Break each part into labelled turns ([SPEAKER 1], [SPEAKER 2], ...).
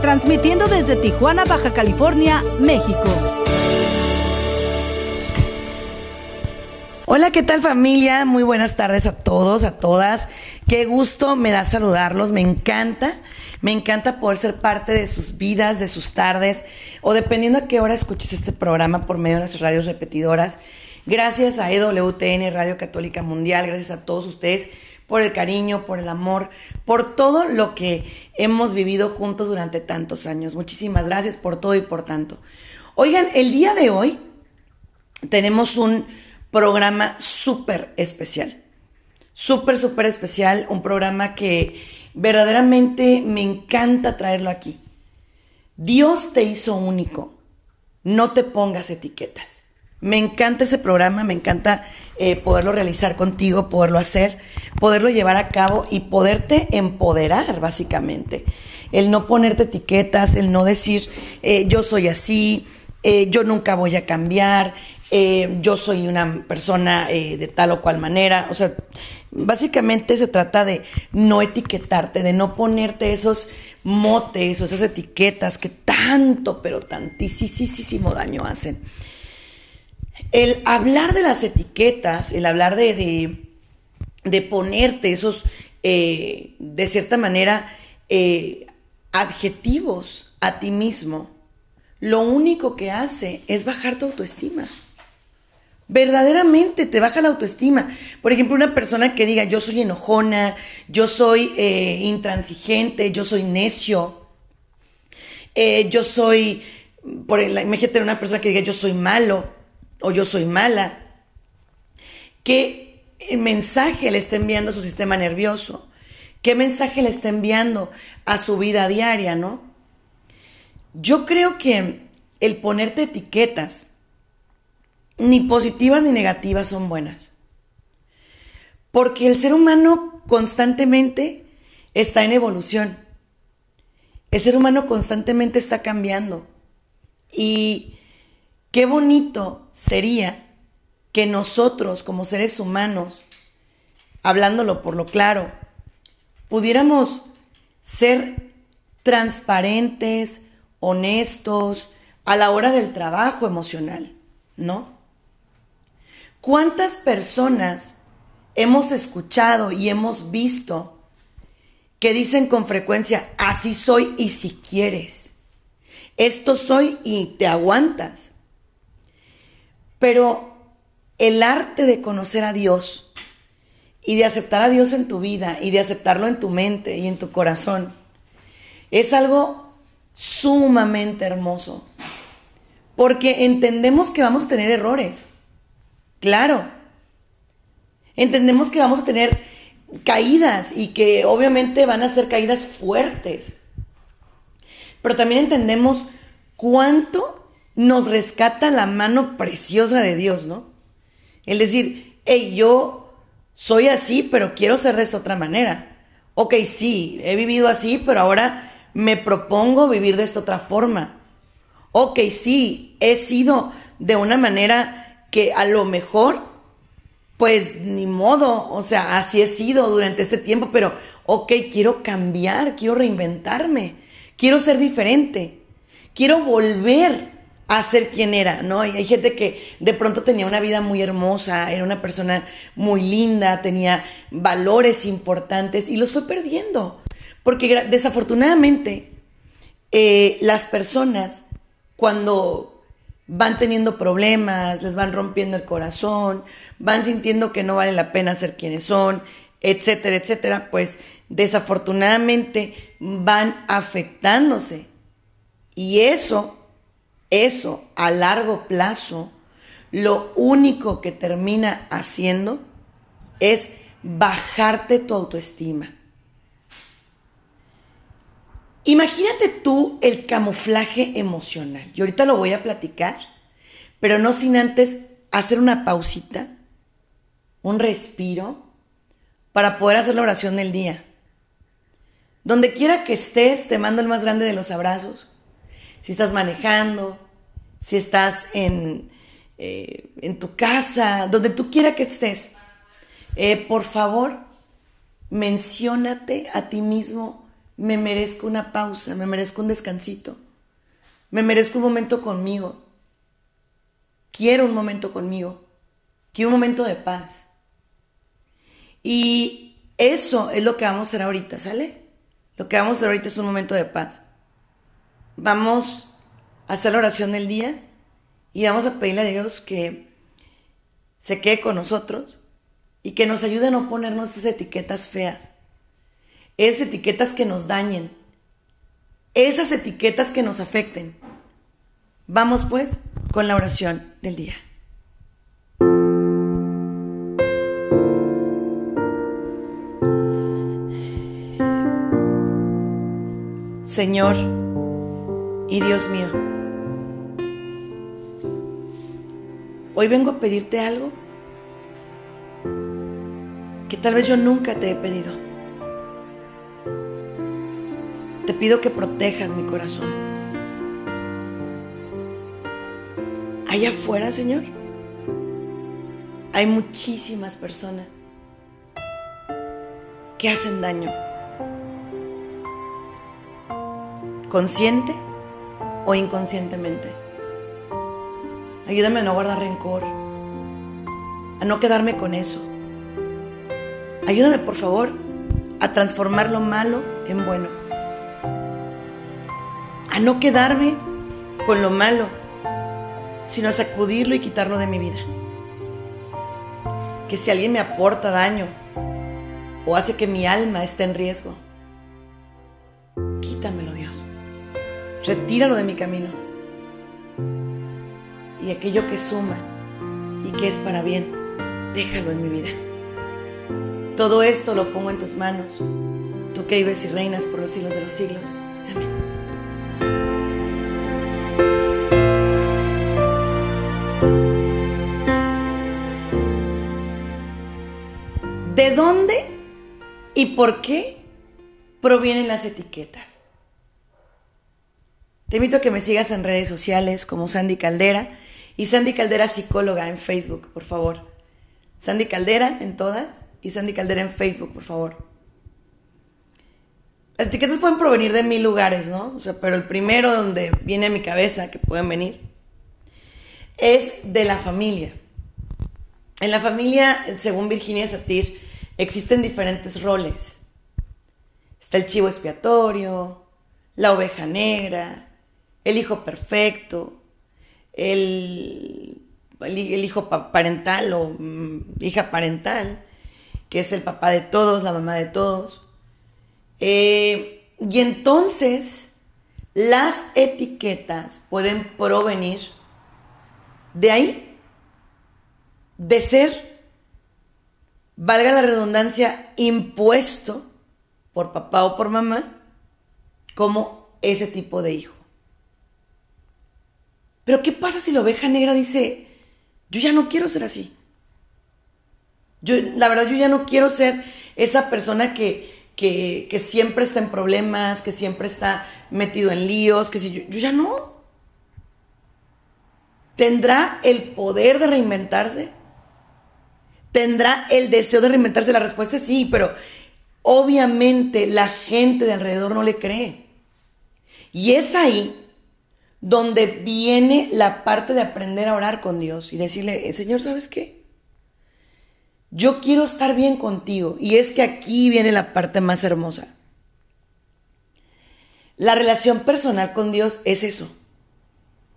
[SPEAKER 1] transmitiendo desde Tijuana, Baja California, México.
[SPEAKER 2] Hola, ¿qué tal familia? Muy buenas tardes a todos, a todas. Qué gusto me da saludarlos, me encanta. Me encanta poder ser parte de sus vidas, de sus tardes, o dependiendo a qué hora escuches este programa por medio de nuestras radios repetidoras. Gracias a EWTN, Radio Católica Mundial, gracias a todos ustedes por el cariño, por el amor, por todo lo que hemos vivido juntos durante tantos años. Muchísimas gracias por todo y por tanto. Oigan, el día de hoy tenemos un programa súper especial. Súper, súper especial. Un programa que verdaderamente me encanta traerlo aquí. Dios te hizo único. No te pongas etiquetas. Me encanta ese programa, me encanta eh, poderlo realizar contigo, poderlo hacer, poderlo llevar a cabo y poderte empoderar, básicamente. El no ponerte etiquetas, el no decir eh, yo soy así, eh, yo nunca voy a cambiar, yo soy una persona de tal o cual manera. O sea, básicamente se trata de no etiquetarte, de no ponerte esos motes o esas etiquetas que tanto, pero tantísimo daño hacen. El hablar de las etiquetas, el hablar de, de, ponerte esos, eh, de cierta manera, adjetivos a ti mismo, lo único que hace es bajar tu autoestima verdaderamente te baja la autoestima. Por ejemplo, una persona que diga yo soy enojona, yo soy eh, intransigente, yo soy necio, eh, yo soy, por el, imagínate una persona que diga yo soy malo o yo soy mala. ¿Qué mensaje le está enviando a su sistema nervioso? ¿Qué mensaje le está enviando a su vida diaria, no? Yo creo que el ponerte etiquetas, ni positivas ni negativas son buenas. Porque el ser humano constantemente está en evolución. El ser humano constantemente está cambiando. Y qué bonito sería que nosotros como seres humanos, hablándolo por lo claro, pudiéramos ser transparentes, honestos a la hora del trabajo emocional, ¿no? ¿Cuántas personas hemos escuchado y hemos visto que dicen con frecuencia, así soy y si quieres? Esto soy y te aguantas. Pero el arte de conocer a Dios y de aceptar a Dios en tu vida y de aceptarlo en tu mente y en tu corazón es algo sumamente hermoso. Porque entendemos que vamos a tener errores. Claro. Entendemos que vamos a tener caídas y que obviamente van a ser caídas fuertes. Pero también entendemos cuánto nos rescata la mano preciosa de Dios, ¿no? El decir, hey, yo soy así, pero quiero ser de esta otra manera. Ok, sí, he vivido así, pero ahora me propongo vivir de esta otra forma. Ok, sí, he sido de una manera que a lo mejor, pues ni modo, o sea, así he sido durante este tiempo, pero ok, quiero cambiar, quiero reinventarme, quiero ser diferente, quiero volver a ser quien era, ¿no? Y hay gente que de pronto tenía una vida muy hermosa, era una persona muy linda, tenía valores importantes y los fue perdiendo, porque desafortunadamente eh, las personas cuando van teniendo problemas, les van rompiendo el corazón, van sintiendo que no vale la pena ser quienes son, etcétera, etcétera, pues desafortunadamente van afectándose. Y eso, eso a largo plazo, lo único que termina haciendo es bajarte tu autoestima. Imagínate tú el camuflaje emocional. Y ahorita lo voy a platicar, pero no sin antes hacer una pausita, un respiro, para poder hacer la oración del día. Donde quiera que estés, te mando el más grande de los abrazos. Si estás manejando, si estás en, eh, en tu casa, donde tú quiera que estés, eh, por favor, menciónate a ti mismo, me merezco una pausa, me merezco un descansito, me merezco un momento conmigo, quiero un momento conmigo, quiero un momento de paz. Y eso es lo que vamos a hacer ahorita, ¿sale? Lo que vamos a hacer ahorita es un momento de paz. Vamos a hacer la oración del día y vamos a pedirle a Dios que se quede con nosotros y que nos ayude a no ponernos esas etiquetas feas, esas etiquetas que nos dañen, esas etiquetas que nos afecten. Vamos pues con la oración del día. Señor y Dios mío, hoy vengo a pedirte algo que tal vez yo nunca te he pedido. Te pido que protejas mi corazón. Allá afuera, Señor, hay muchísimas personas que hacen daño consciente o inconscientemente. Ayúdame a no guardar rencor, a no quedarme con eso. Ayúdame, por favor, a transformar lo malo en bueno. A no quedarme con lo malo, sino a sacudirlo y quitarlo de mi vida. Que si alguien me aporta daño o hace que mi alma esté en riesgo, Retíralo de mi camino. Y aquello que suma y que es para bien, déjalo en mi vida. Todo esto lo pongo en tus manos, tú que vives y reinas por los siglos de los siglos. Amén. ¿De dónde y por qué provienen las etiquetas? Te invito a que me sigas en redes sociales como Sandy Caldera y Sandy Caldera Psicóloga en Facebook, por favor. Sandy Caldera en todas y Sandy Caldera en Facebook, por favor. Las etiquetas pueden provenir de mil lugares, ¿no? O sea, pero el primero donde viene a mi cabeza que pueden venir es de la familia. En la familia, según Virginia Satir, existen diferentes roles. Está el chivo expiatorio, la oveja negra, el hijo perfecto, el, hijo parental o mm, hija parental, que es el papá de todos, la mamá de todos. Eh, y entonces las etiquetas pueden provenir de ahí, de ser, valga la redundancia, impuesto por papá o por mamá como ese tipo de hijo. Pero ¿qué pasa si la oveja negra dice, yo ya no quiero ser así? Yo, la verdad, yo ya no quiero ser esa persona que, que, siempre está en problemas, que siempre está metido en líos, que si yo, yo ya no. ¿Tendrá el poder de reinventarse? ¿Tendrá el deseo de reinventarse? La respuesta es sí, pero obviamente la gente de alrededor no le cree. Y es ahí donde viene la parte de aprender a orar con Dios y decirle, eh, Señor, ¿sabes qué? Yo quiero estar bien contigo. Y es que aquí viene la parte más hermosa. La relación personal con Dios es eso.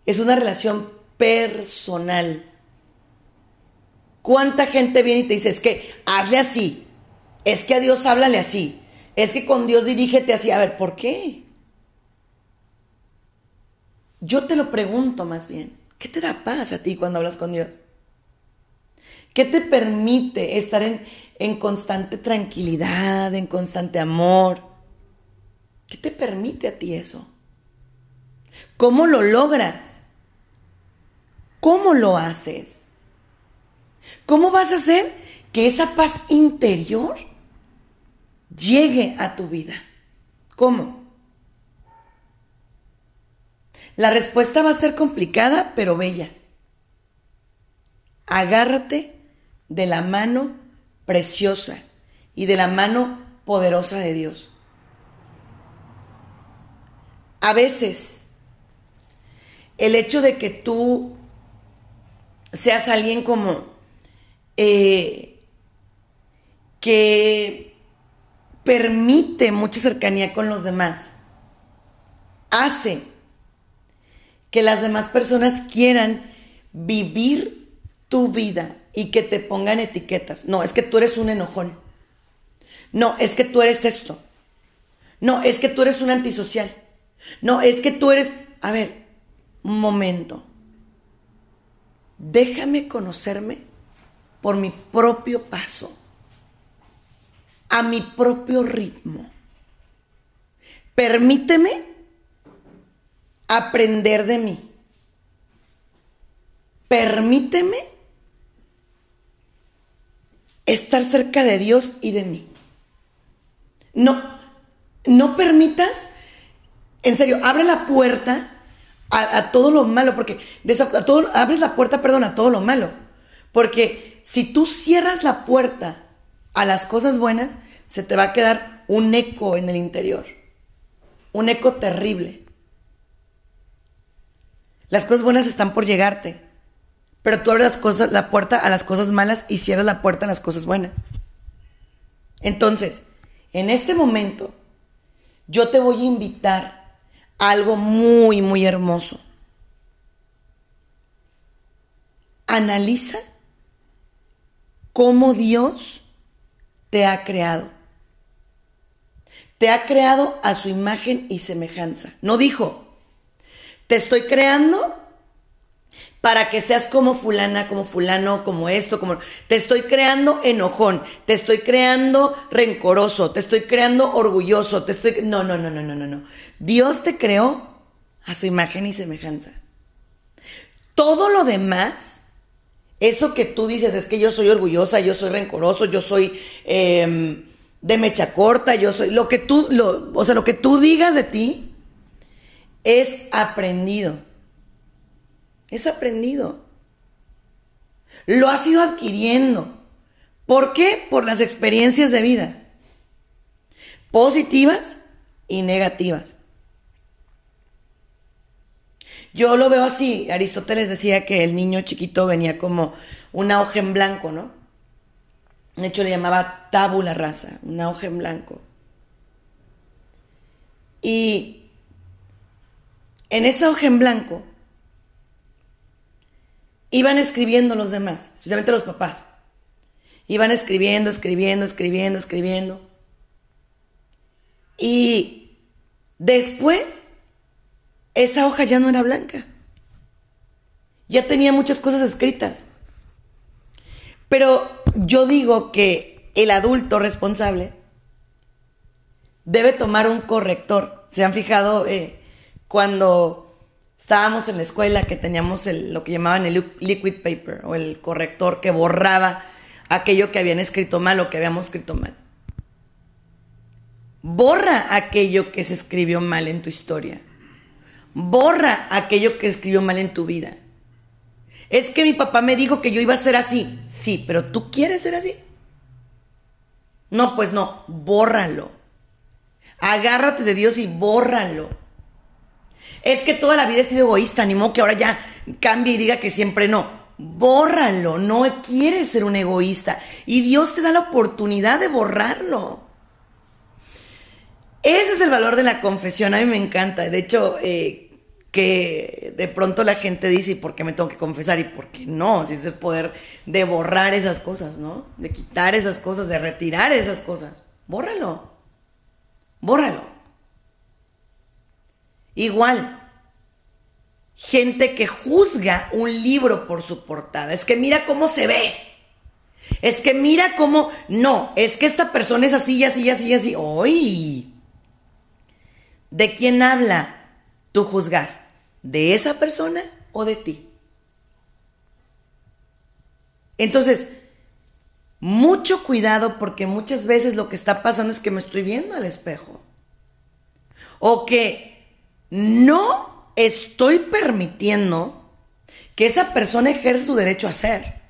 [SPEAKER 2] Es una relación personal. ¿Cuánta gente viene y te dice, es que hazle así? Es que a Dios háblale así. Es que con Dios dirígete así. A ver, ¿por qué? Yo te lo pregunto más bien, ¿qué te da paz a ti cuando hablas con Dios? ¿Qué te permite estar en, constante tranquilidad, en constante amor? ¿Qué te permite a ti eso? ¿Cómo lo logras? ¿Cómo lo haces? ¿Cómo vas a hacer que esa paz interior llegue a tu vida? ¿Cómo? La respuesta va a ser complicada, pero bella. Agárrate de la mano preciosa y de la mano poderosa de Dios. A veces, el hecho de que tú seas alguien como eh, que permite mucha cercanía con los demás, hace que las demás personas quieran vivir tu vida y que te pongan etiquetas. No, es que tú eres un enojón. No, es que tú eres esto. No, es que tú eres un antisocial. No, es que tú eres... A ver, un momento. Déjame conocerme por mi propio paso, a mi propio ritmo. Permíteme aprender de mí. Permíteme estar cerca de Dios y de mí. No, no permitas en serio, abre la puerta a, todo lo malo, porque todo, abres la puerta, perdón, a todo lo malo. Porque si tú cierras la puerta a las cosas buenas, se te va a quedar un eco en el interior. Un eco terrible. Las cosas buenas están por llegarte. Pero tú abres las cosas, la puerta a las cosas malas y cierras la puerta a las cosas buenas. Entonces, en este momento, yo te voy a invitar algo muy, muy hermoso. Analiza cómo Dios te ha creado. Te ha creado a su imagen y semejanza. No dijo, te estoy creando para que seas como fulana, como fulano, como esto, como... Te estoy creando enojón, te estoy creando rencoroso, te estoy creando orgulloso, te estoy... No, no, no, no, no, no, no. Dios te creó a su imagen y semejanza. Todo lo demás, eso que tú dices es que yo soy orgullosa, yo soy rencoroso, yo soy em, de mecha corta, yo soy... Lo que tú, lo, o sea, lo que tú digas de ti es aprendido es aprendido. Lo has ido adquiriendo. ¿Por qué? Por las experiencias de vida. Positivas y negativas. Yo lo veo así. Aristóteles decía que el niño chiquito venía como una hoja en blanco, ¿no? De hecho le llamaba tábula rasa, una hoja en blanco. Y en esa hoja en blanco iban escribiendo los demás, especialmente los papás. Iban escribiendo, escribiendo, escribiendo, escribiendo. Y después, esa hoja ya no era blanca. Ya tenía muchas cosas escritas. Pero yo digo que el adulto responsable debe tomar un corrector. ¿Se han fijado eh, cuando estábamos en la escuela que teníamos lo que llamaban el liquid paper o el corrector que borraba aquello que habían escrito mal o que habíamos escrito mal. Borra aquello que se escribió mal en tu historia. Borra aquello que escribió mal en tu vida. Es que mi papá me dijo que yo iba a ser así. Sí, pero ¿tú quieres ser así? No, pues no, bórralo. Agárrate de Dios y bórralo es que toda la vida he sido egoísta, ni modo que ahora ya cambie y diga que siempre no. Bórralo, no quieres ser un egoísta. Y Dios te da la oportunidad de borrarlo. Ese es el valor de la confesión, a mí me encanta. De hecho, eh, que de pronto la gente dice, ¿y por qué me tengo que confesar? ¿Y por qué no? Si es el poder de borrar esas cosas, ¿no? De quitar esas cosas, de retirar esas cosas. Bórralo. Bórralo. Igual, gente que juzga un libro por su portada. Es que mira cómo se ve. Es que mira cómo... No, es que esta persona es así, así, así, así. ¡Uy! ¿De quién habla tu juzgar? ¿De esa persona o de ti? Entonces, mucho cuidado porque muchas veces lo que está pasando es que me estoy viendo al espejo. O que no estoy permitiendo que esa persona ejerza su derecho a ser.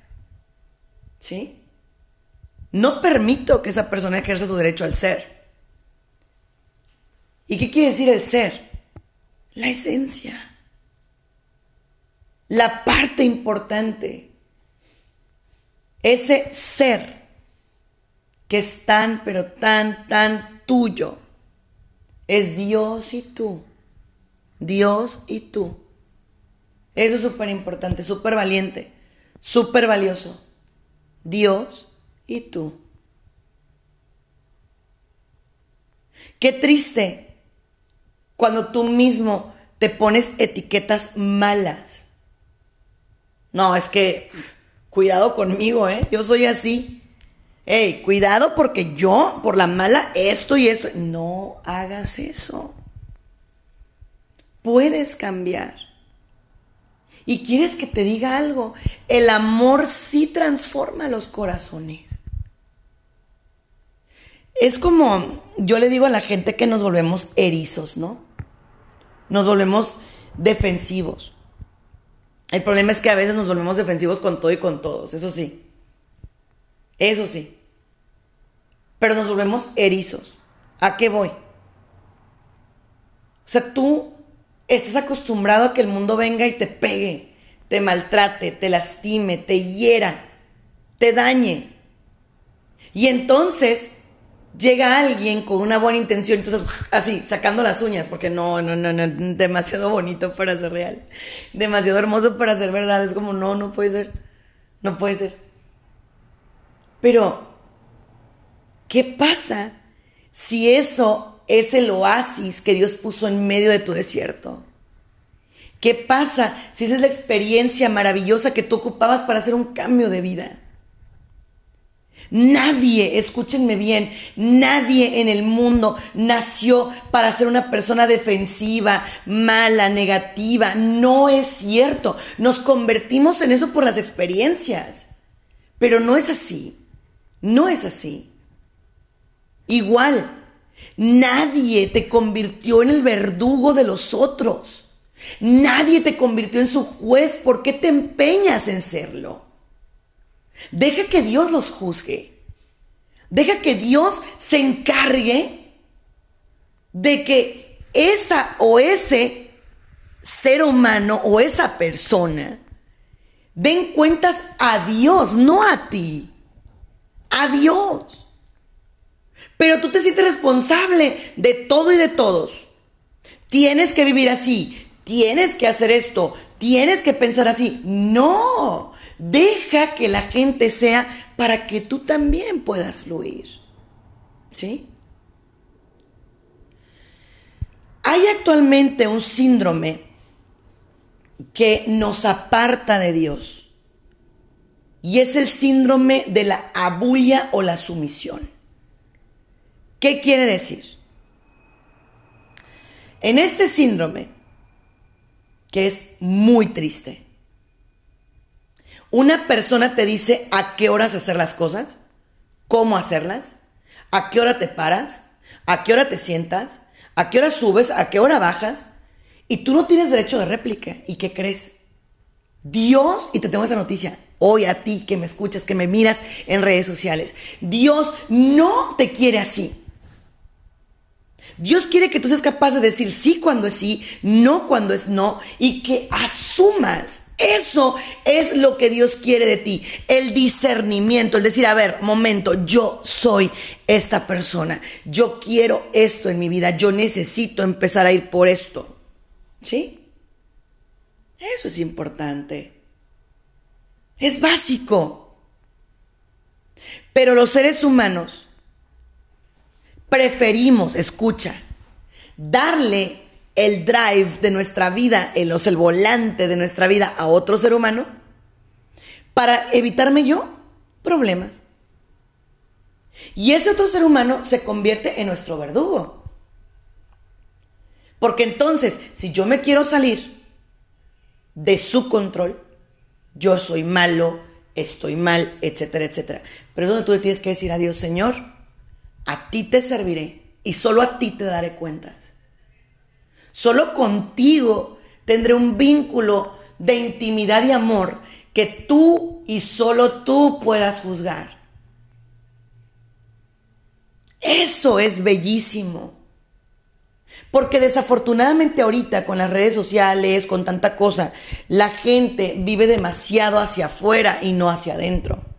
[SPEAKER 2] ¿Sí? No permito que esa persona ejerza su derecho al ser. ¿Y qué quiere decir el ser? La esencia. La parte importante ese ser que es tan, pero tan, tan tuyo, es Dios y tú. Dios y tú. Eso es súper importante, súper valiente, súper valioso. Dios y tú. Qué triste cuando tú mismo te pones etiquetas malas. No, es que cuidado conmigo, ¿eh? Yo soy así. Hey, cuidado porque yo, por la mala, esto y esto. No hagas eso. Puedes cambiar. Y quieres que te diga algo. El amor sí transforma los corazones. Es como, yo le digo a la gente que nos volvemos erizos, ¿no? Nos volvemos defensivos. El problema es que a veces nos volvemos defensivos con todo y con todos, eso sí. Eso sí. Pero nos volvemos erizos. ¿A qué voy? O sea, tú estás acostumbrado a que el mundo venga y te pegue, te maltrate, te lastime, te hiera, te dañe. Y entonces llega alguien con una buena intención, entonces así, sacando las uñas, porque no, no, no, no, demasiado bonito para ser real, demasiado hermoso para ser verdad, es como, no, no puede ser, no puede ser. Pero, ¿qué pasa si eso es el oasis que Dios puso en medio de tu desierto? ¿Qué pasa si esa es la experiencia maravillosa que tú ocupabas para hacer un cambio de vida? Nadie, escúchenme bien, nadie en el mundo nació para ser una persona defensiva, mala, negativa. No es cierto. Nos convertimos en eso por las experiencias. Pero no es así. No es así. Igual, nadie te convirtió en el verdugo de los otros. Nadie te convirtió en su juez. ¿Por qué te empeñas en serlo? Deja que Dios los juzgue. Deja que Dios se encargue de que esa o ese ser humano o esa persona den cuentas a Dios, no a ti. A Dios. Pero tú te sientes responsable de todo y de todos. Tienes que vivir así, tienes que hacer esto, tienes que pensar así. No, Deja que la gente sea para que tú también puedas fluir. ¿Sí? Hay actualmente un síndrome que nos aparta de Dios. Y es el síndrome de la abulia o la sumisión. ¿Qué quiere decir? En este síndrome, que es muy triste, una persona te dice a qué horas hacer las cosas, cómo hacerlas, a qué hora te paras, a qué hora te sientas, a qué hora subes, a qué hora bajas, y tú no tienes derecho de réplica. ¿Y qué crees? Dios, y te tengo esa noticia, hoy a ti que me escuchas, que me miras en redes sociales, Dios no te quiere así. Dios quiere que tú seas capaz de decir sí cuando es sí, no cuando es no, y que asumas eso es lo que Dios quiere de ti, el discernimiento, el decir, a ver, momento, yo soy esta persona, yo quiero esto en mi vida, yo necesito empezar a ir por esto. ¿Sí? Eso es importante. Es básico. Pero los seres humanos preferimos, escucha, darle el drive de nuestra vida, el, o el volante de nuestra vida a otro ser humano para evitarme yo problemas. Y ese otro ser humano se convierte en nuestro verdugo. Porque entonces, si yo me quiero salir de su control, yo soy malo, estoy mal, etcétera, etcétera. Pero es donde tú le tienes que decir a Dios, Señor, a ti te serviré y solo a ti te daré cuentas. Solo contigo tendré un vínculo de intimidad y amor que tú y solo tú puedas juzgar. Eso es bellísimo. Porque desafortunadamente ahorita con las redes sociales, con tanta cosa, la gente vive demasiado hacia afuera y no hacia adentro.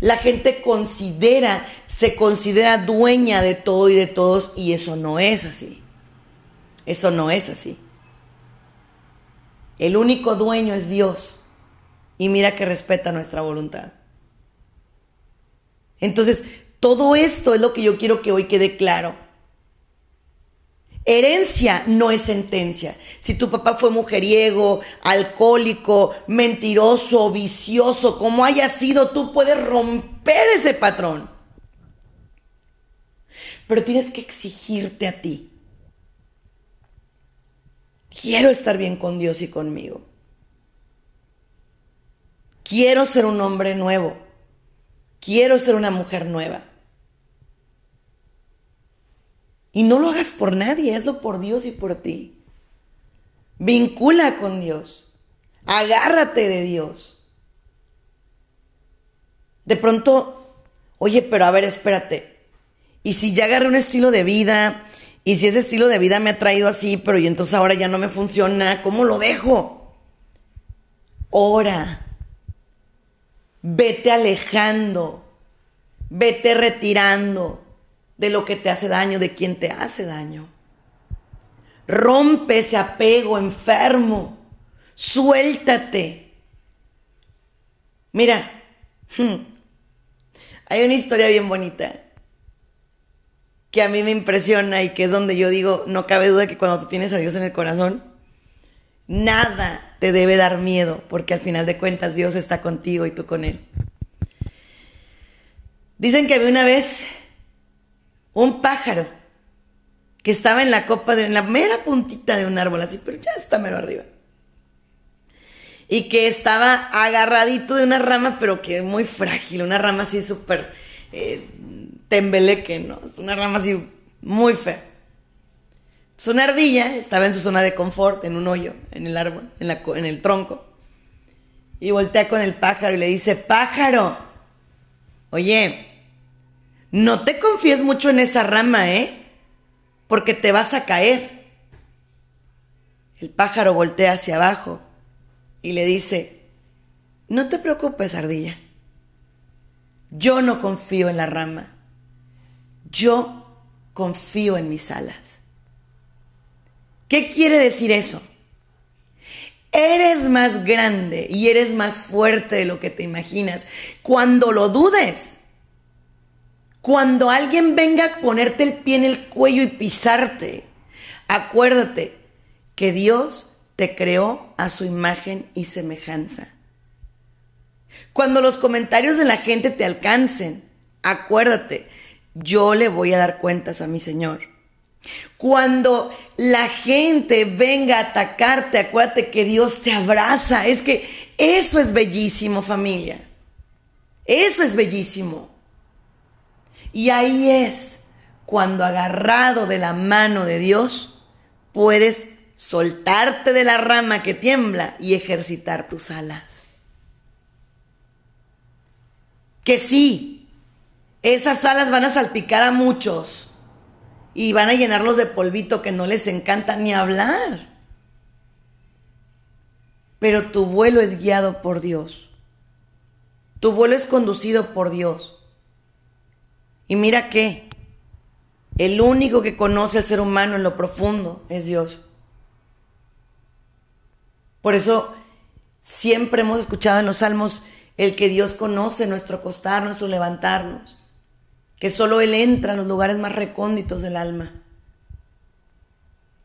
[SPEAKER 2] La gente considera, se considera dueña de todo y de todos y eso no es así. Eso no es así. El único dueño es Dios y mira que respeta nuestra voluntad. Entonces, todo esto es lo que yo quiero que hoy quede claro. Herencia no es sentencia. Si tu papá fue mujeriego, alcohólico, mentiroso, vicioso, como haya sido, tú puedes romper ese patrón. Pero tienes que exigirte a ti. Quiero estar bien con Dios y conmigo. Quiero ser un hombre nuevo. Quiero ser una mujer nueva. Y no lo hagas por nadie, hazlo por Dios y por ti. Vincula con Dios. Agárrate de Dios. De pronto, oye, pero a ver, espérate. Y si ya agarré un estilo de vida, y si ese estilo de vida me ha traído así, pero y entonces ahora ya no me funciona, ¿cómo lo dejo? Ora. Vete alejando. Vete retirando de lo que te hace daño, de quien te hace daño. Rompe ese apego enfermo. Suéltate. Mira, hay una historia bien bonita que a mí me impresiona y que es donde yo digo, no cabe duda que cuando tú tienes a Dios en el corazón, nada te debe dar miedo, porque al final de cuentas Dios está contigo y tú con Él. Dicen que había una vez un pájaro que estaba en la copa de en la mera puntita de un árbol así, pero ya está mero arriba. Y que estaba agarradito de una rama, pero que muy frágil, una rama así súper eh, tembeleque, ¿no? Es una rama así muy fea. Su una ardilla estaba en su zona de confort, en un hoyo, en el árbol, en, en el tronco. Y voltea con el pájaro y le dice, pájaro, oye, no te confíes mucho en esa rama, ¿eh? Porque te vas a caer. El pájaro voltea hacia abajo y le dice, no te preocupes, ardilla. Yo no confío en la rama. Yo confío en mis alas. ¿Qué quiere decir eso? Eres más grande y eres más fuerte de lo que te imaginas. Cuando lo dudes, cuando alguien venga a ponerte el pie en el cuello y pisarte, acuérdate que Dios te creó a su imagen y semejanza. Cuando los comentarios de la gente te alcancen, acuérdate, yo le voy a dar cuentas a mi Señor. Cuando la gente venga a atacarte, acuérdate que Dios te abraza. Es que eso es bellísimo, familia. Eso es bellísimo. Y ahí es cuando agarrado de la mano de Dios puedes soltarte de la rama que tiembla y ejercitar tus alas. Que sí, esas alas van a salpicar a muchos y van a llenarlos de polvito que no les encanta ni hablar. Pero tu vuelo es guiado por Dios. Tu vuelo es conducido por Dios. Y mira que el único que conoce al ser humano en lo profundo es Dios. Por eso siempre hemos escuchado en los salmos el que Dios conoce nuestro acostar, nuestro levantarnos, que solo Él entra en los lugares más recónditos del alma.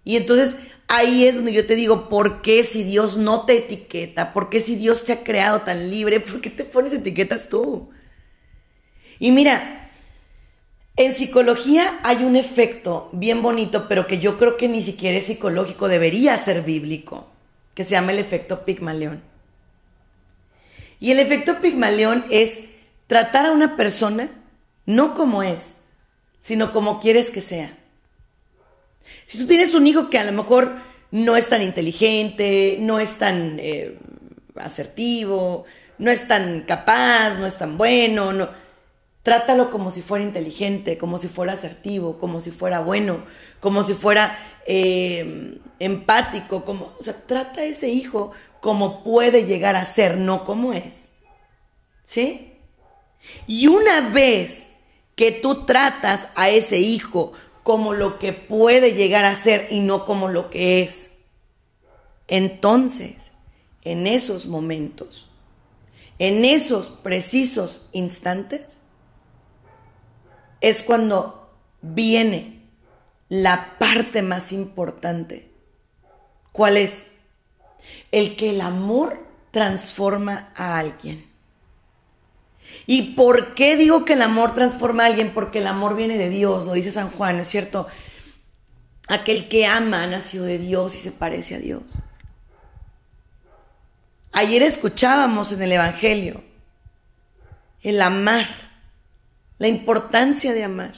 [SPEAKER 2] Y entonces ahí es donde yo te digo, ¿por qué si Dios no te etiqueta? ¿Por qué si Dios te ha creado tan libre? ¿Por qué te pones etiquetas tú? Y mira, En psicología hay un efecto bien bonito, pero que yo creo que ni siquiera es psicológico, debería ser bíblico, que se llama el efecto Pigmalión. Y el efecto Pigmalión es tratar a una persona no como es, sino como quieres que sea. Si tú tienes un hijo que a lo mejor no es tan inteligente, no es tan eh, asertivo, no es tan capaz, no es tan bueno, no, Trátalo como si fuera inteligente, como si fuera asertivo, como si fuera bueno, como si fuera eh, empático, como, o sea, trata a ese hijo como puede llegar a ser, no como es. ¿Sí? Y una vez que tú tratas a ese hijo como lo que puede llegar a ser y no como lo que es, entonces, en esos momentos, en esos precisos instantes, es cuando viene la parte más importante. ¿Cuál es? El que el amor transforma a alguien. ¿Y por qué digo que el amor transforma a alguien? Porque el amor viene de Dios, lo dice San Juan, ¿no es cierto? Aquel que ama ha nacido de Dios y se parece a Dios. Ayer escuchábamos en el Evangelio el amar la importancia de amar.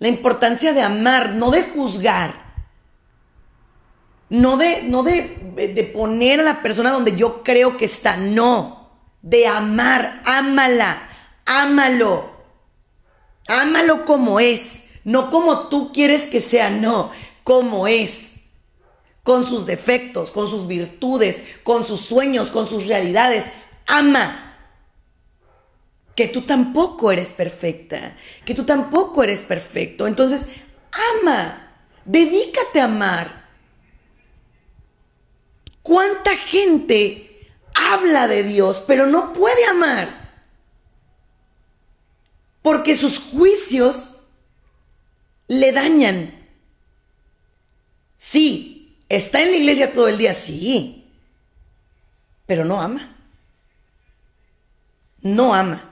[SPEAKER 2] La importancia de amar, no de juzgar. No de, no de, de poner a la persona donde yo creo que está, no. De amar, ámala, ámalo. Ámalo como es, no como tú quieres que sea, no, como es. Con sus defectos, con sus virtudes, con sus sueños, con sus realidades. Ama que tú tampoco eres perfecta, que tú tampoco eres perfecto. Entonces, ama, dedícate a amar. ¿Cuánta gente habla de Dios, pero no puede amar? Porque sus juicios le dañan. Sí, está en la iglesia todo el día, sí, pero no ama. No ama.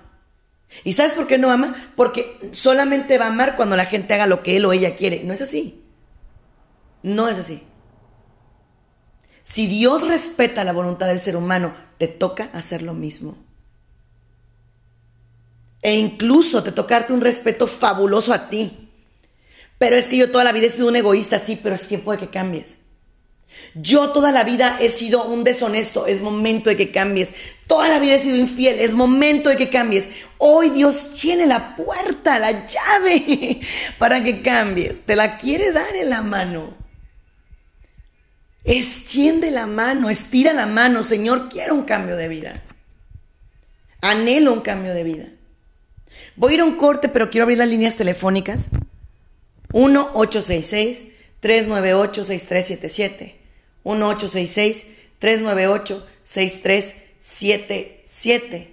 [SPEAKER 2] ¿Y sabes por qué no ama? Porque solamente va a amar cuando la gente haga lo que él o ella quiere. No es así. No es así. Si Dios respeta la voluntad del ser humano, te toca hacer lo mismo. E incluso te toca darte un respeto fabuloso a ti. Pero es que yo toda la vida he sido un egoísta, sí, pero es tiempo de que cambies. Yo toda la vida he sido un deshonesto, es momento de que cambies. Toda la vida he sido infiel, es momento de que cambies. Hoy Dios tiene la puerta, la llave para que cambies. Te la quiere dar en la mano. Extiende la mano, estira la mano. Señor, quiero un cambio de vida. Anhelo un cambio de vida. Voy a ir a un corte, pero quiero abrir las líneas telefónicas. 1-866-398-6377. 1-866-398-6377.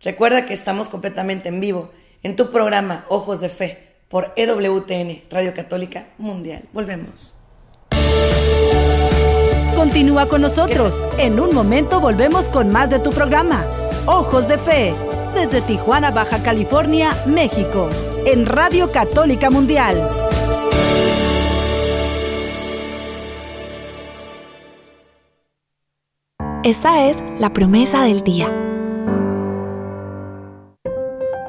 [SPEAKER 2] Recuerda que estamos completamente en vivo en tu programa Ojos de Fe por EWTN, Radio Católica Mundial. Volvemos.
[SPEAKER 1] Continúa con nosotros. En un momento volvemos con más de tu programa, Ojos de Fe, desde Tijuana, Baja California, México, en Radio Católica Mundial.
[SPEAKER 3] Esta es la promesa del día.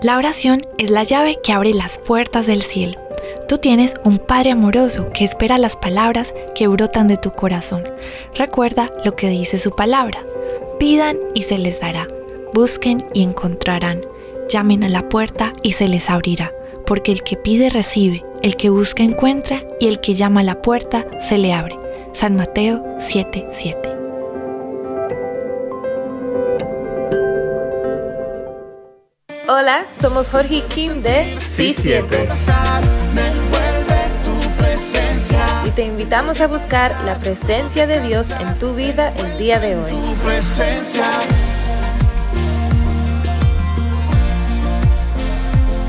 [SPEAKER 3] La oración es la llave que abre las puertas del cielo. Tú tienes un Padre amoroso que espera las palabras que brotan de tu corazón. Recuerda lo que dice su palabra. Pidan y se les dará. Busquen y encontrarán. Llamen a la puerta y se les abrirá. Porque el que pide recibe, el que busca encuentra y el que llama a la puerta se le abre. San Mateo 7:7.
[SPEAKER 4] Hola, somos Jorge y Kim de C7. Y te invitamos a buscar la presencia de Dios en tu vida el día de hoy.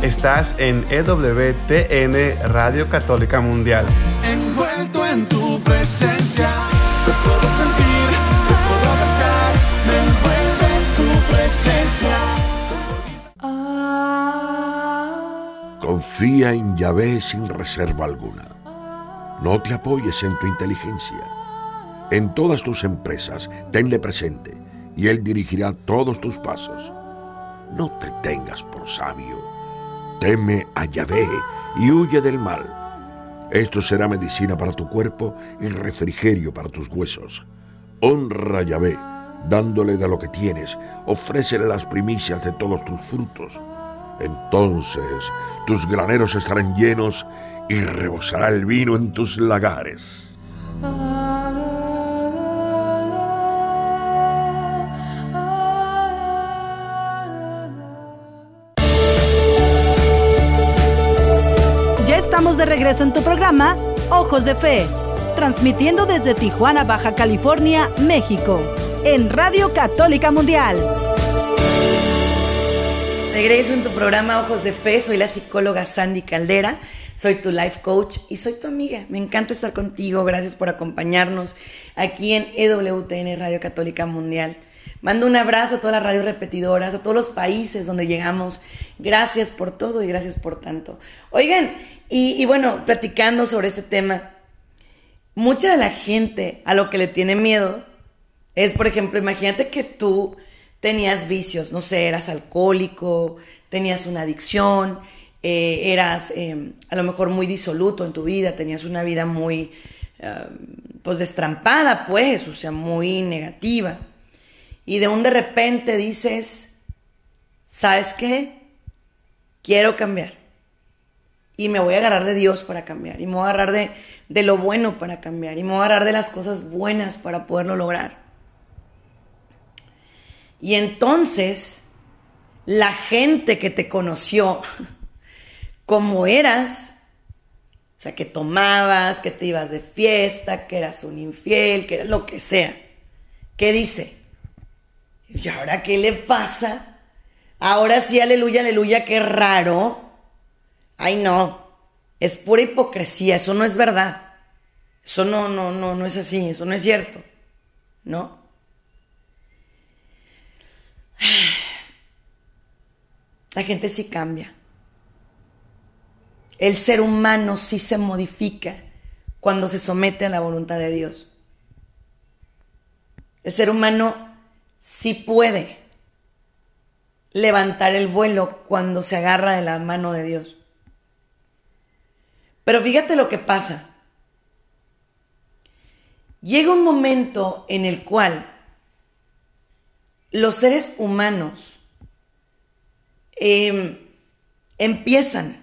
[SPEAKER 5] Estás en EWTN Radio Católica Mundial.
[SPEAKER 6] Envuelto en tu presencia,
[SPEAKER 7] Confía en Yahvé sin reserva alguna. No te apoyes en tu inteligencia. En todas tus empresas, tenle presente y Él dirigirá todos tus pasos. No te tengas por sabio. Teme a Yahvé y huye del mal. Esto será medicina para tu cuerpo y refrigerio para tus huesos. Honra a Yahvé, dándole de lo que tienes, ofrécele las primicias de todos tus frutos. Entonces tus graneros estarán llenos y rebosará el vino en tus lagares.
[SPEAKER 1] Ya estamos de regreso en tu programa Ojos de Fe, transmitiendo desde Tijuana, Baja California, México, en Radio Católica Mundial.
[SPEAKER 2] Regreso en tu programa Ojos de Fe, soy la psicóloga Sandy Caldera, soy tu life coach y soy tu amiga. Me encanta estar contigo, gracias por acompañarnos aquí en EWTN Radio Católica Mundial. Mando un abrazo a todas las radios repetidoras, a todos los países donde llegamos. Gracias por todo y gracias por tanto. Oigan, y, y bueno, platicando sobre este tema, mucha de la gente a lo que le tiene miedo es, por ejemplo, imagínate que tú tenías vicios, no sé, eras alcohólico, tenías una adicción, eh, eras eh, a lo mejor muy disoluto en tu vida, tenías una vida muy, eh, pues destrampada, pues, o sea, muy negativa. Y de un de repente dices, ¿sabes qué? Quiero cambiar. Y me voy a agarrar de Dios para cambiar. Y me voy a agarrar de, de lo bueno para cambiar. Y me voy a agarrar de las cosas buenas para poderlo lograr. Y entonces, la gente que te conoció como eras, o sea, que tomabas, que te ibas de fiesta, que eras un infiel, que era lo que sea, ¿qué dice? ¿Y ahora qué le pasa? Ahora sí, aleluya, aleluya, qué raro. Ay, no, es pura hipocresía, eso no es verdad. Eso no, no, no, no es así, eso no es cierto. ¿No? La gente sí cambia. El ser humano sí se modifica cuando se somete a la voluntad de Dios. El ser humano sí puede levantar el vuelo cuando se agarra de la mano de Dios. Pero fíjate lo que pasa. Llega un momento en el cual los seres humanos eh, empiezan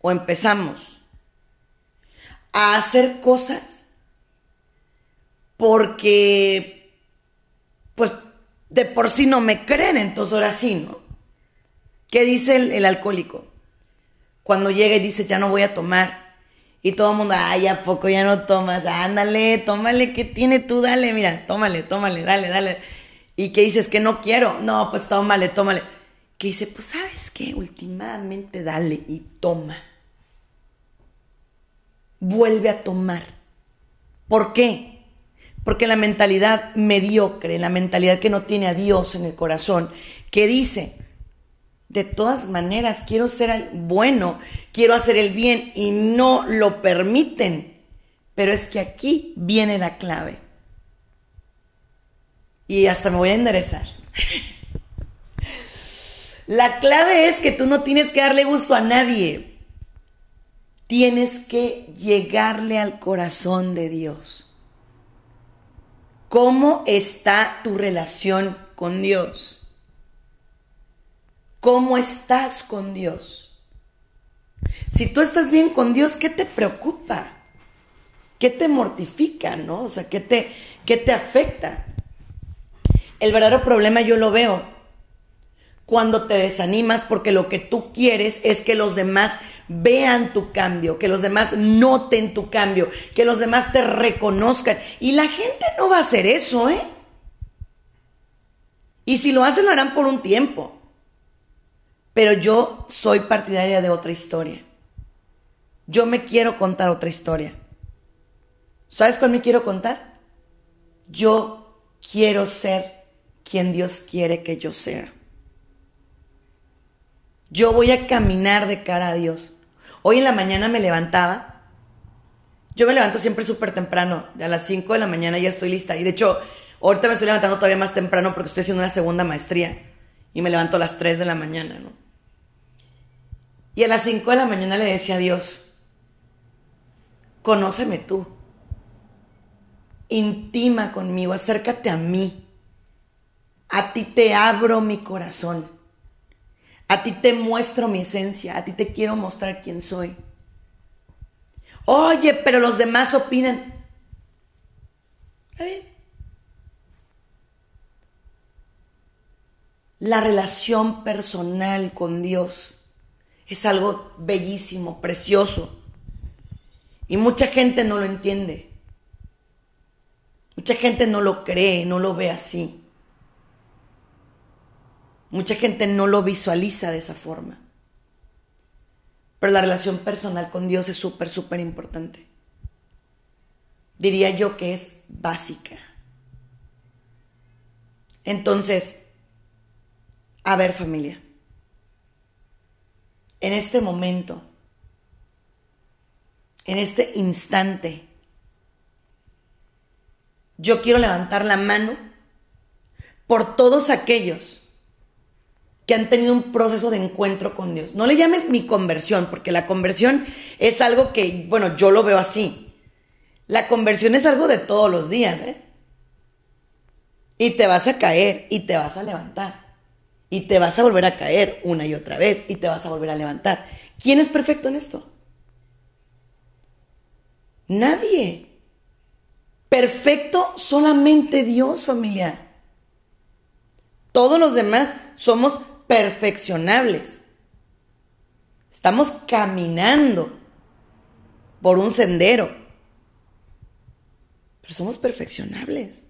[SPEAKER 2] o empezamos a hacer cosas porque, pues, de por sí no me creen, entonces ahora sí, ¿no? ¿Qué dice el, el alcohólico? Cuando llega y dice, ya no voy a tomar. Y todo el mundo, ay, ¿a poco ya no tomas? Ándale, tómale, ¿qué tiene tú? Dale, mira, tómale, tómale, dale, dale. Y que dices que no quiero. No, pues tómale, tómale. Que dice, pues sabes qué, últimamente dale y toma. Vuelve a tomar. ¿Por qué? Porque la mentalidad mediocre, la mentalidad que no tiene a Dios en el corazón, que dice, de todas maneras, quiero ser bueno, quiero hacer el bien y no lo permiten. Pero es que aquí viene la clave. Y hasta me voy a enderezar. La clave es que tú no tienes que darle gusto a nadie. Tienes que llegarle al corazón de Dios. ¿Cómo está tu relación con Dios? ¿Cómo estás con Dios? Si tú estás bien con Dios, ¿qué te preocupa? ¿Qué te mortifica, no? O sea, ¿qué te, qué te afecta? El verdadero problema yo lo veo cuando te desanimas porque lo que tú quieres es que los demás vean tu cambio, que los demás noten tu cambio, que los demás te reconozcan. Y la gente no va a hacer eso, ¿eh? Y si lo hacen, lo harán por un tiempo. Pero yo soy partidaria de otra historia. Yo me quiero contar otra historia. ¿Sabes cuál me quiero contar? Yo quiero ser quien Dios quiere que yo sea. Yo voy a caminar de cara a Dios. Hoy en la mañana me levantaba. Yo me levanto siempre súper temprano. A las 5 de la mañana ya estoy lista. Y de hecho, ahorita me estoy levantando todavía más temprano porque estoy haciendo una segunda maestría. Y me levanto a las 3 de la mañana, ¿no? Y a las 5 de la mañana le decía a Dios, conóceme tú. Intima conmigo, acércate a mí. A ti te abro mi corazón. A ti te muestro mi esencia. A ti te quiero mostrar quién soy. Oye, pero los demás opinan. Está bien. La relación personal con Dios es algo bellísimo, precioso. Y mucha gente no lo entiende. Mucha gente no lo cree, no lo ve así. Mucha gente no lo visualiza de esa forma. Pero la relación personal con Dios es súper, súper importante. Diría yo que es básica. Entonces, a ver familia, en este momento, en este instante, yo quiero levantar la mano por todos aquellos que han tenido un proceso de encuentro con Dios. No le llames mi conversión, porque la conversión es algo que, bueno, yo lo veo así. La conversión es algo de todos los días, ¿eh? Y te vas a caer y te vas a levantar. Y te vas a volver a caer una y otra vez y te vas a volver a levantar. ¿Quién es perfecto en esto? Nadie. Perfecto solamente Dios, familia. Todos los demás somos perfeccionables. Estamos caminando por un sendero, pero somos perfeccionables.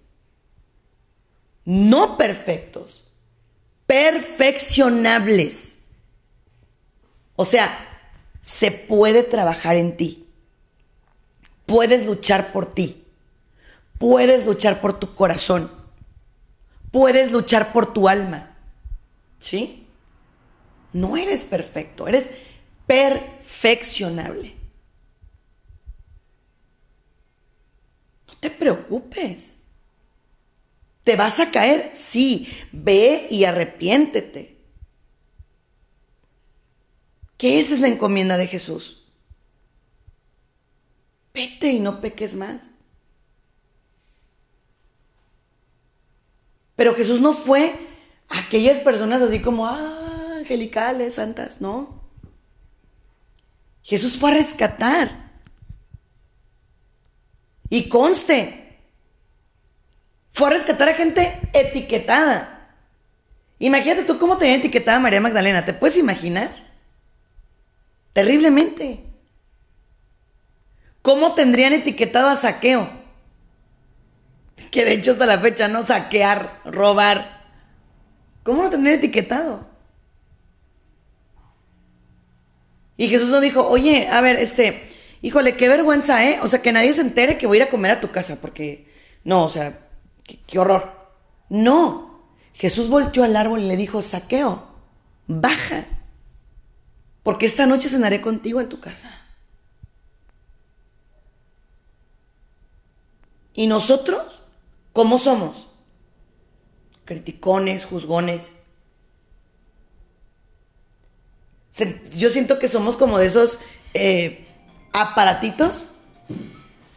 [SPEAKER 2] No perfectos, perfeccionables. O sea, se puede trabajar en ti. Puedes luchar por ti. Puedes luchar por tu corazón. Puedes luchar por tu alma. ¿Sí? No eres perfecto, eres perfeccionable. No te preocupes. ¿Te vas a caer? Sí, ve y arrepiéntete. Que esa es la encomienda de Jesús. Vete y no peques más. Pero Jesús no fue aquellas personas así como, ah, angelicales, santas, no. Jesús fue a rescatar. Y conste, fue a rescatar a gente etiquetada. Imagínate tú cómo tenía etiquetada María Magdalena, ¿te puedes imaginar? Terriblemente. ¿Cómo tendrían etiquetado a saqueo? Que de hecho hasta la fecha, ¿no? Saquear, robar. ¿Cómo no tener etiquetado? Y Jesús no dijo, oye, a ver, este, híjole, qué vergüenza, ¿eh? O sea, que nadie se entere que voy a ir a comer a tu casa, porque, no, o sea, qué, horror. No, Jesús volteó al árbol y le dijo, saqueo, baja, porque esta noche cenaré contigo en tu casa. ¿Y nosotros? ¿Cómo somos? Criticones, juzgones. Yo siento que somos como de esos eh, aparatitos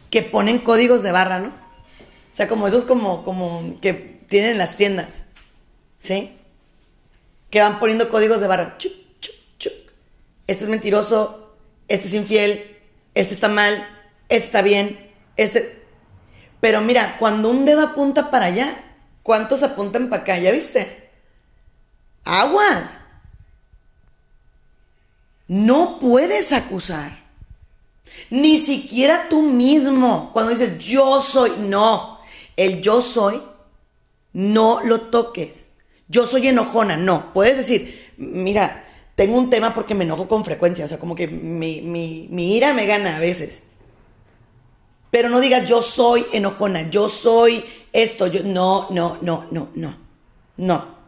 [SPEAKER 2] que ponen códigos de barra, ¿no? O sea, como esos como, como que tienen en las tiendas, ¿sí? Que van poniendo códigos de barra. Este es mentiroso, este es infiel, este está mal, este está bien, este... Pero mira, cuando un dedo apunta para allá, ¿Cuántos apuntan para acá? ¿Ya viste? Aguas. No puedes acusar. Ni siquiera tú mismo. Cuando dices yo soy, no. El yo soy, no lo toques. Yo soy enojona, no. Puedes decir, mira, tengo un tema porque me enojo con frecuencia. O sea, como que mi, mi ira me gana a veces. Pero no digas yo soy enojona, yo soy esto, yo no, no, no, no, no. No.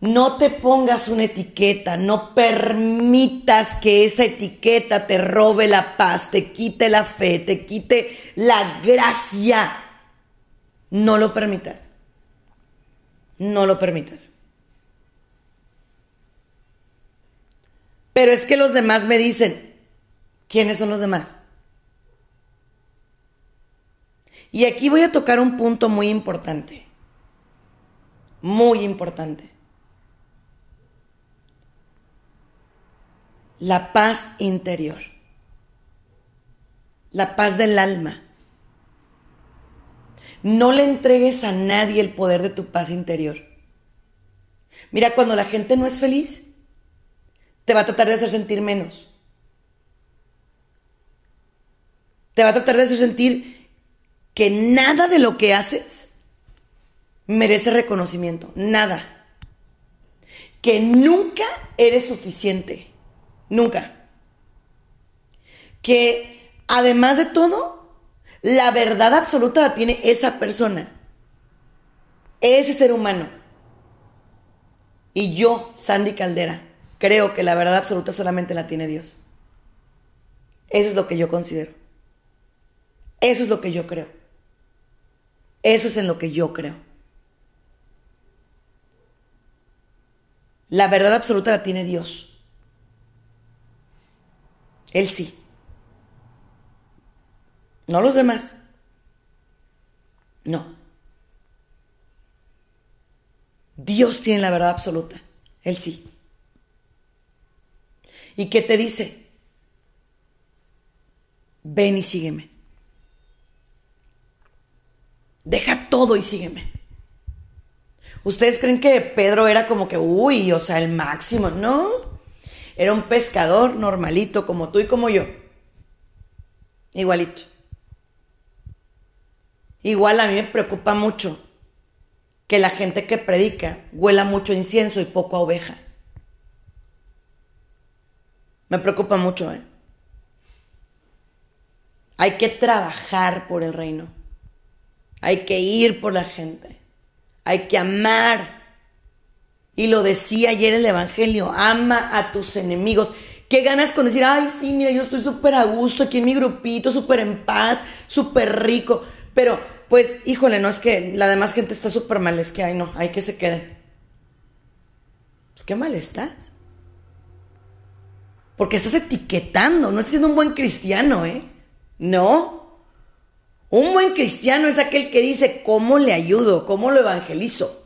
[SPEAKER 2] No te pongas una etiqueta, no permitas que esa etiqueta te robe la paz, te quite la fe, te quite la gracia. No lo permitas. No lo permitas. Pero es que los demás me dicen, ¿quiénes son los demás? Y aquí voy a tocar un punto muy importante. Muy importante. La paz interior. La paz del alma. No le entregues a nadie el poder de tu paz interior. Mira, cuando la gente no es feliz, te va a tratar de hacer sentir menos. Te va a tratar de hacer sentir que nada de lo que haces merece reconocimiento. Nada. Que nunca eres suficiente. Nunca. Que además de todo, la verdad absoluta la tiene esa persona, ese ser humano. Y yo, Sandy Caldera, creo que la verdad absoluta solamente la tiene Dios. Eso es lo que yo considero. Eso es lo que yo creo. Eso es en lo que yo creo. La verdad absoluta la tiene Dios. Él sí. No los demás. No. Dios tiene la verdad absoluta. Él sí. ¿Y qué te dice? Ven y sígueme. Deja todo y sígueme. ¿Ustedes creen que Pedro era como que, uy, o sea, el máximo? No. Era un pescador normalito como tú y como yo. Igualito. Igual a mí me preocupa mucho que la gente que predica huela mucho incienso y poco a oveja. Me preocupa mucho, ¿eh? Hay que trabajar por el reino. Hay que ir por la gente. Hay que amar. Y lo decía ayer el Evangelio, ama a tus enemigos. ¿Qué ganas con decir, ay, sí, mira, yo estoy súper a gusto aquí en mi grupito, súper en paz, súper rico? Pero, pues, híjole, no es que la demás gente está súper mal, es que, ay, no, hay que se queden. Pues qué mal estás. Porque estás etiquetando, no estás siendo un buen cristiano, ¿eh? No. Un buen cristiano es aquel que dice, ¿cómo le ayudo? ¿Cómo lo evangelizo?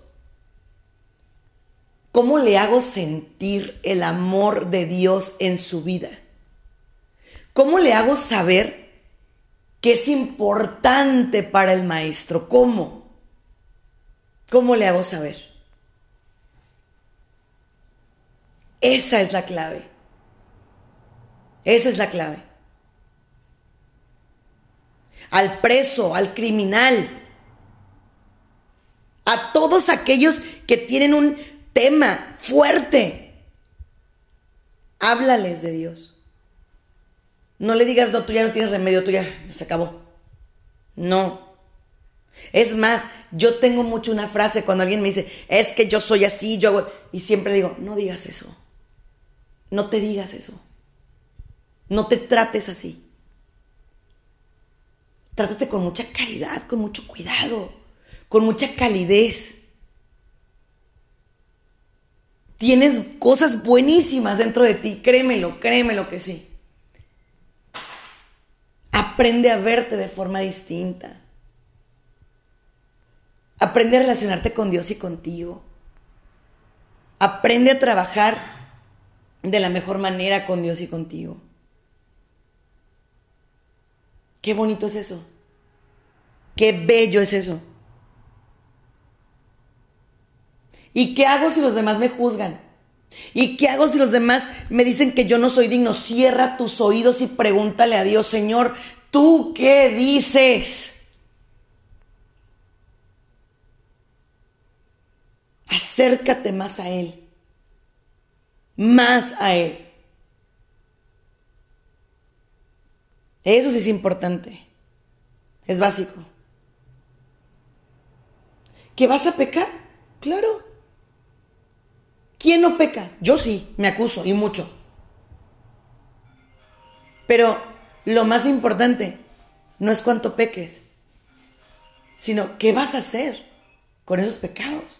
[SPEAKER 2] ¿Cómo le hago sentir el amor de Dios en su vida? ¿Cómo le hago saber que es importante para el maestro. ¿Cómo? ¿Cómo le hago saber? Esa es la clave. Esa es la clave. Al preso, al criminal, a todos aquellos que tienen un tema fuerte, háblales de Dios. No le digas, no, tú ya no tienes remedio, tú ya se acabó. No. Es más, yo tengo mucho una frase cuando alguien me dice, es que yo soy así, yo hago... Y siempre digo, no digas eso. No te digas eso. No te trates así. Trátate con mucha caridad, con mucho cuidado, con mucha calidez. Tienes cosas buenísimas dentro de ti, créemelo, créemelo que sí. Aprende a verte de forma distinta. Aprende a relacionarte con Dios y contigo. Aprende a trabajar de la mejor manera con Dios y contigo. Qué bonito es eso. Qué bello es eso. ¿Y qué hago si los demás me juzgan? ¿Y qué hago si los demás me dicen que yo no soy digno? Cierra tus oídos y pregúntale a Dios, Señor, ¿tú qué dices? Acércate más a Él. Más a Él. Eso sí es importante. Es básico. ¿Que vas a pecar? Claro. ¿Quién no peca? Yo sí, me acuso y mucho. Pero lo más importante no es cuánto peques, sino qué vas a hacer con esos pecados.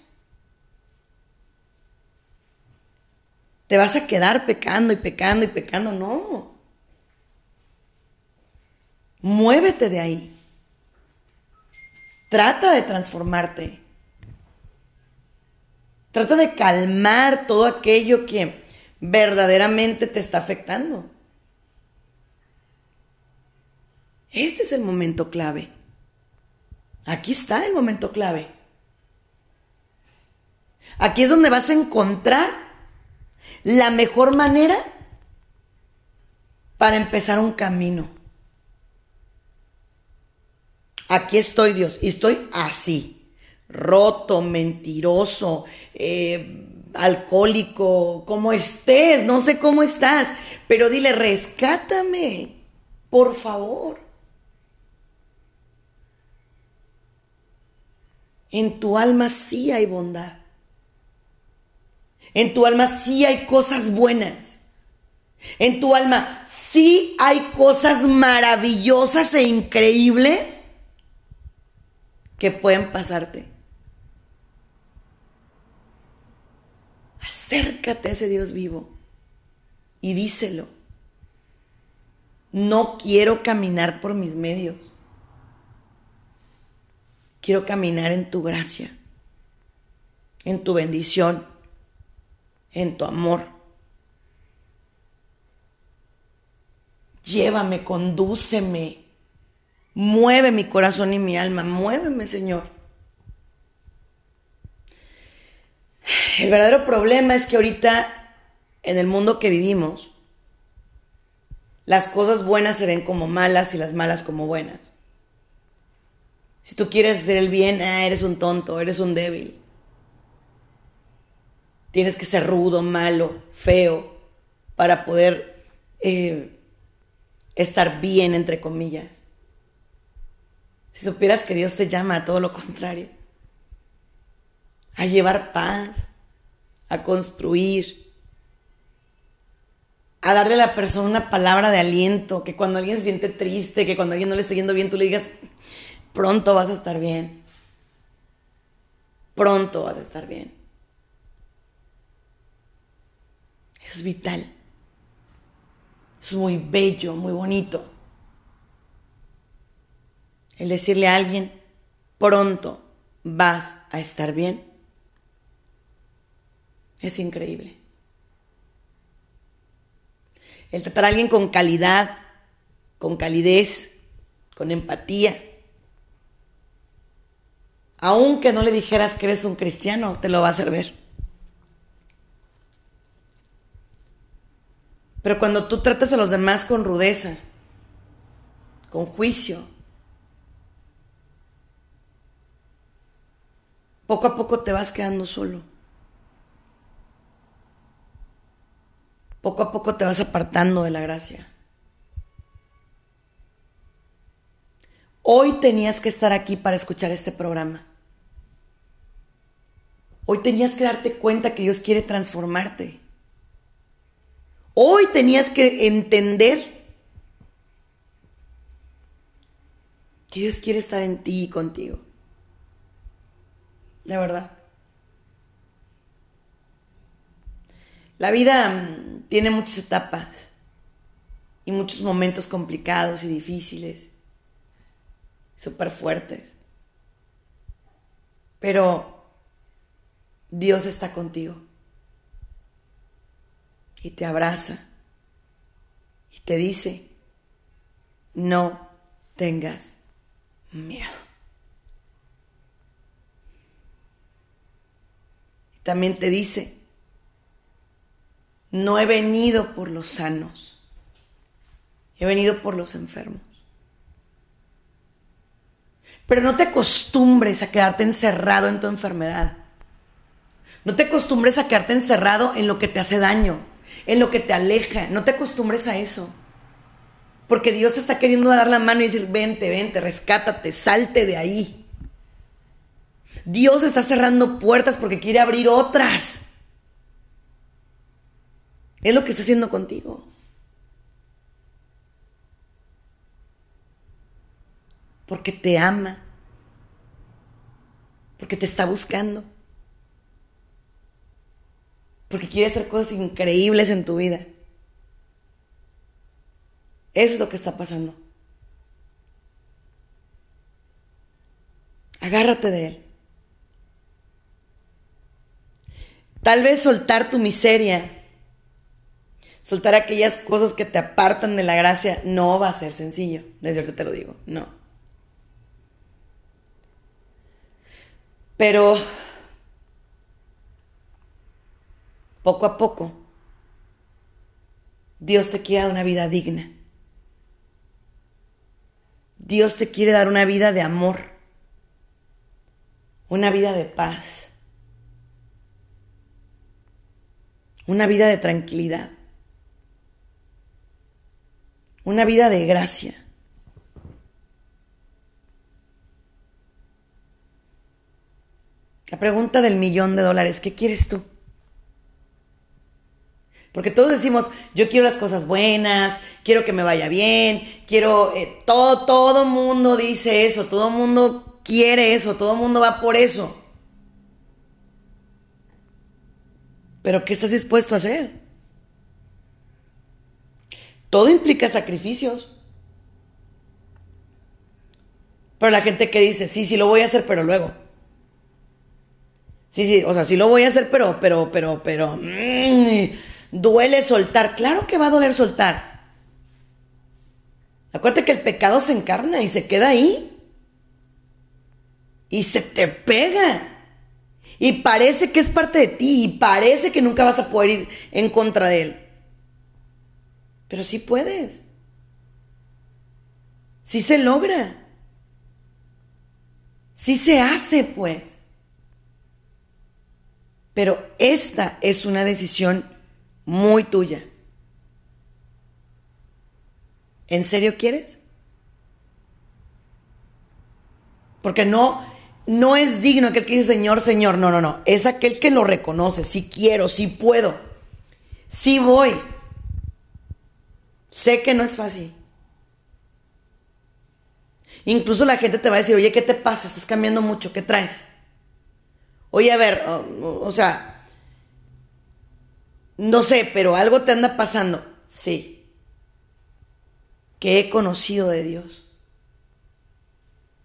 [SPEAKER 2] ¿Te vas a quedar pecando y pecando y pecando? No. Muévete de ahí. Trata de transformarte. Trata de calmar todo aquello que verdaderamente te está afectando. Este es el momento clave. Aquí está el momento clave. Aquí es donde vas a encontrar la mejor manera para empezar un camino. Aquí estoy Dios y estoy así, roto, mentiroso, eh, alcohólico, como estés, no sé cómo estás, pero dile, rescátame, por favor. En tu alma sí hay bondad. En tu alma sí hay cosas buenas. En tu alma sí hay cosas maravillosas e increíbles que pueden pasarte. Acércate a ese Dios vivo y díselo. No quiero caminar por mis medios. Quiero caminar en tu gracia, en tu bendición en tu amor. Llévame, condúceme, mueve mi corazón y mi alma, muéveme, Señor. El verdadero problema es que ahorita, en el mundo que vivimos, las cosas buenas se ven como malas y las malas como buenas. Si tú quieres hacer el bien, ah, eres un tonto, eres un débil. Tienes que ser rudo, malo, feo, para poder eh, estar bien, entre comillas. Si supieras que Dios te llama a todo lo contrario, a llevar paz, a construir, a darle a la persona una palabra de aliento, que cuando alguien se siente triste, que cuando alguien no le está yendo bien, tú le digas, pronto vas a estar bien, pronto vas a estar bien. es vital. Es muy bello, muy bonito. El decirle a alguien, pronto vas a estar bien, es increíble. El tratar a alguien con calidad, con calidez, con empatía. Aunque no le dijeras que eres un cristiano, te lo va a hacer ver. Pero cuando tú tratas a los demás con rudeza, con juicio, poco a poco te vas quedando solo. Poco a poco te vas apartando de la gracia. Hoy tenías que estar aquí para escuchar este programa. Hoy tenías que darte cuenta que Dios quiere transformarte. Hoy tenías que entender que Dios quiere estar en ti y contigo. De verdad. La vida mm, tiene muchas etapas y muchos momentos complicados y difíciles, súper fuertes. Pero Dios está contigo y te abraza y te dice, no tengas miedo. También te dice, no he venido por los sanos, he venido por los enfermos. Pero no te acostumbres a quedarte encerrado en tu enfermedad. No te acostumbres a quedarte encerrado en lo que te hace daño en lo que te aleja. No te acostumbres a eso. Porque Dios te está queriendo dar la mano y decir, vente, vente, rescátate, salte de ahí. Dios está cerrando puertas porque quiere abrir otras. Es lo que está haciendo contigo. Porque te ama. Porque te está buscando. Porque quiere hacer cosas increíbles en tu vida. Eso es lo que está pasando. Agárrate de Él. Tal vez soltar tu miseria, soltar aquellas cosas que te apartan de la gracia, no va a ser sencillo. Desde ahorita te lo digo, no. Pero poco a poco, Dios te quiere dar una vida digna. Dios te quiere dar una vida de amor, una vida de paz, una vida de tranquilidad, una vida de gracia. La pregunta del millón de dólares, ¿qué quieres tú? Porque todos decimos, yo quiero las cosas buenas, quiero que me vaya bien, quiero, eh, todo, todo mundo dice eso, todo mundo quiere eso, todo mundo va por eso. Pero ¿qué estás dispuesto a hacer? Todo implica sacrificios. Pero la gente que dice, sí, sí lo voy a hacer, pero luego. Sí, sí, o sea, sí lo voy a hacer, pero, pero, pero, pero... Mm, duele soltar. Claro que va a doler soltar. Acuérdate que el pecado se encarna y se queda ahí. Y se te pega. Y parece que es parte de ti. Y parece que nunca vas a poder ir en contra de él. Pero sí puedes. Sí se logra. Sí se hace, pues. Pero esta es una decisión muy tuya. ¿En serio quieres? Porque no, no es digno aquel que dice Señor, Señor. No, no, no. Es aquel que lo reconoce. Si quiero, si puedo. Si voy. Sé que no es fácil. Incluso la gente te va a decir, oye, ¿qué te pasa? Estás cambiando mucho. ¿Qué traes? Oye, a ver, o, sea, no sé, pero algo te anda pasando. Sí. Que he conocido de Dios.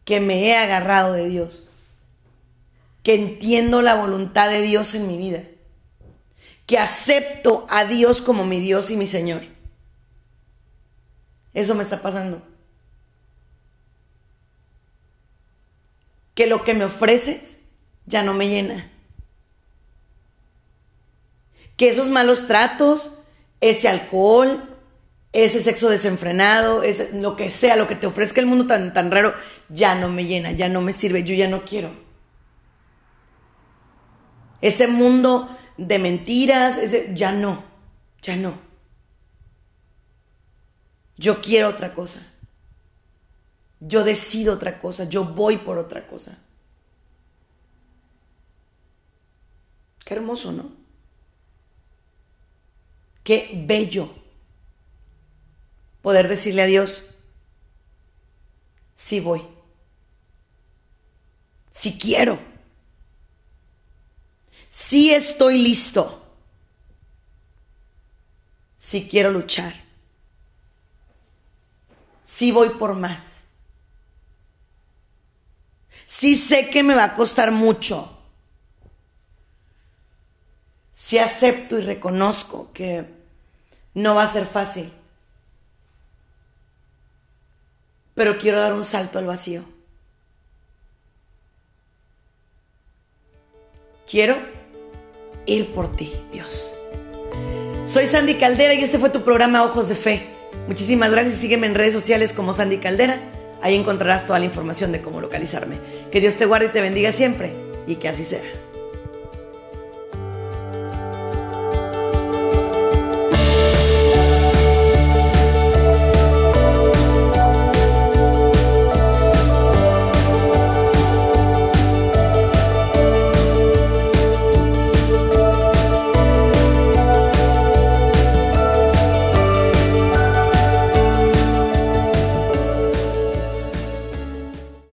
[SPEAKER 2] Que me he agarrado de Dios. Que entiendo la voluntad de Dios en mi vida. Que acepto a Dios como mi Dios y mi Señor. Eso me está pasando. Que lo que me ofreces ya no me llena que esos malos tratos, ese alcohol, ese sexo desenfrenado, ese, lo que sea, lo que te ofrezca el mundo tan, tan raro, ya no me llena, ya no me sirve, yo ya no quiero. Ese mundo de mentiras, ese, ya no, ya no. Yo quiero otra cosa. Yo decido otra cosa, yo voy por otra cosa. Qué hermoso, ¿no? Qué bello poder decirle a Dios, sí voy, sí quiero, sí estoy listo, sí quiero luchar, sí voy por más, sí sé que me va a costar mucho. Si acepto y reconozco que no va a ser fácil, pero quiero dar un salto al vacío. Quiero ir por ti, Dios. Soy Sandy Caldera y este fue tu programa Ojos de Fe. Muchísimas gracias. Sígueme en redes sociales como Sandy Caldera. Ahí encontrarás toda la información de cómo localizarme. Que Dios te guarde y te bendiga siempre y que así sea.